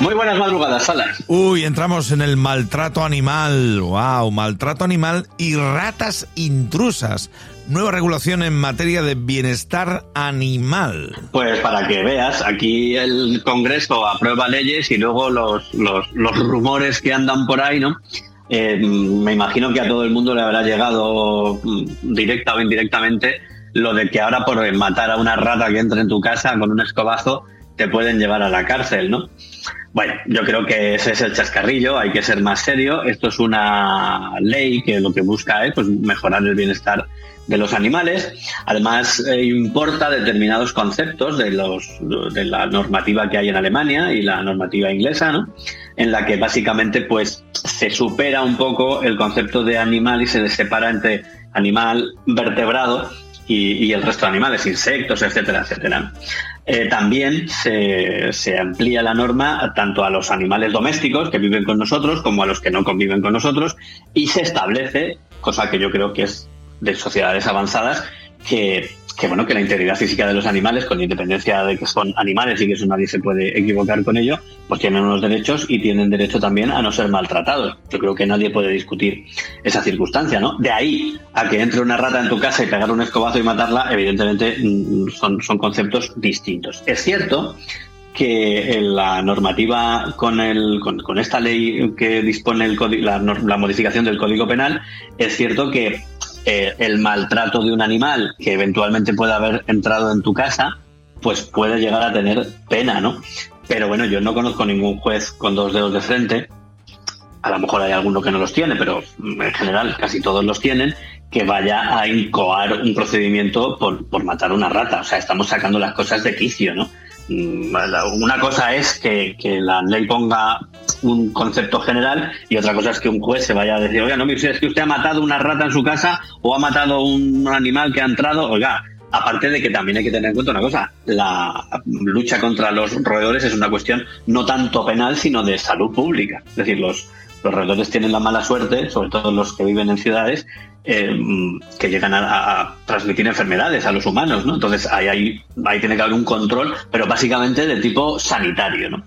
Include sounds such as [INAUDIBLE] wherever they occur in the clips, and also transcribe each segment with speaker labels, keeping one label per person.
Speaker 1: Muy buenas madrugadas, Salas.
Speaker 2: Uy, entramos en el maltrato animal. Wow, maltrato animal y ratas intrusas. Nueva regulación en materia de bienestar animal.
Speaker 1: Pues para que veas, aquí el Congreso aprueba leyes y luego los, los, los rumores que andan por ahí, ¿no? Eh, me imagino que a todo el mundo le habrá llegado mm, directa o indirectamente lo de que ahora por matar a una rata que entre en tu casa con un escobazo te pueden llevar a la cárcel, ¿no? Bueno, yo creo que ese es el chascarrillo, hay que ser más serio. Esto es una ley que lo que busca es pues, mejorar el bienestar de los animales. Además, eh, importa determinados conceptos de, los, de la normativa que hay en Alemania y la normativa inglesa, ¿no? en la que básicamente pues, se supera un poco el concepto de animal y se separa entre animal vertebrado y, el resto de animales, insectos, etcétera, etcétera. Eh, también se, se, amplía la norma tanto a los animales domésticos que viven con nosotros como a los que no conviven con nosotros y se establece, cosa que yo creo que es de sociedades avanzadas, que que bueno, que la integridad física de los animales, con independencia de que son animales y que eso nadie se puede equivocar con ello, pues tienen unos derechos y tienen derecho también a no ser maltratados. Yo creo que nadie puede discutir esa circunstancia, ¿no? De ahí a que entre una rata en tu casa y pegar un escobazo y matarla, evidentemente mm, son, son conceptos distintos. Es cierto que la normativa con, el, con, esta ley que dispone el, la, la modificación del Código Penal, es cierto que eh, el maltrato de un animal que eventualmente pueda haber entrado en tu casa, pues puede llegar a tener pena, ¿no? Pero bueno, yo no conozco ningún juez con dos dedos de frente, a lo mejor hay alguno que no los tiene, pero en general casi todos los tienen, que vaya a incoar un procedimiento por, por matar una rata. O sea, estamos sacando las cosas de quicio, ¿no? Mm, una cosa es que, la ley ponga un concepto general y otra cosa es que un juez se vaya a decir, oiga, no, es que usted ha matado una rata en su casa o ha matado un animal que ha entrado, oiga, aparte de que también hay que tener en cuenta una cosa, la lucha contra los roedores es una cuestión no tanto penal, sino de salud pública. Es decir, los, los roedores tienen la mala suerte, sobre todo los que viven en ciudades, eh, que llegan a, transmitir enfermedades a los humanos, ¿no? Entonces ahí, ahí, ahí, tiene que haber un control, pero básicamente de tipo sanitario, ¿no?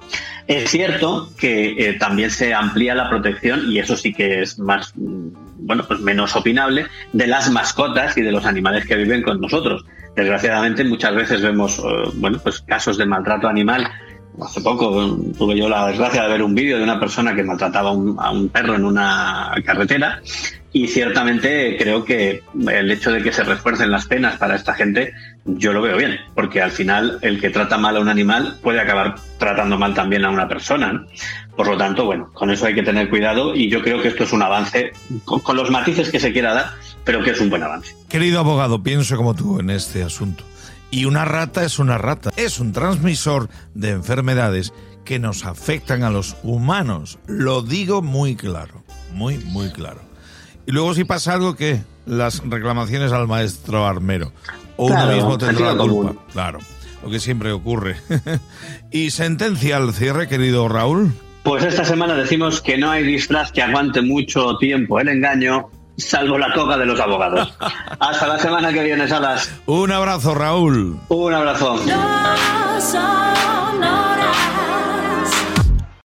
Speaker 1: Es cierto que eh, también se amplía la protección, y eso sí que es más, mm, bueno, pues menos opinable, de las mascotas y de los animales que viven con nosotros. Desgraciadamente muchas veces vemos, eh, bueno, pues casos de maltrato animal hace poco tuve yo la desgracia de ver un vídeo de una persona que maltrataba a un perro en una carretera y ciertamente creo que el hecho de que se refuercen las penas para esta gente, yo lo veo bien, porque al final el que trata mal a un animal puede acabar tratando mal también a una persona. Por lo tanto, bueno, con eso hay que tener cuidado y yo creo que esto es un avance con, los matices que se quiera dar, pero que es un buen avance.
Speaker 2: Querido abogado, pienso como tú en este asunto. Y una rata es una rata, es un transmisor de enfermedades que nos afectan a los humanos. Lo digo muy claro, muy, muy claro. Y luego si pasa algo, que Las reclamaciones al maestro armero. O uno mismo tendrá la culpa. Claro, lo que siempre ocurre. [LAUGHS] ¿Y sentencia al cierre, querido Raúl?
Speaker 1: Pues esta semana decimos que no hay disfraz que aguante mucho tiempo el engaño, salvo la toga de los abogados. [LAUGHS] Hasta la semana que viene, Salas.
Speaker 2: Un abrazo, Raúl.
Speaker 1: Un abrazo.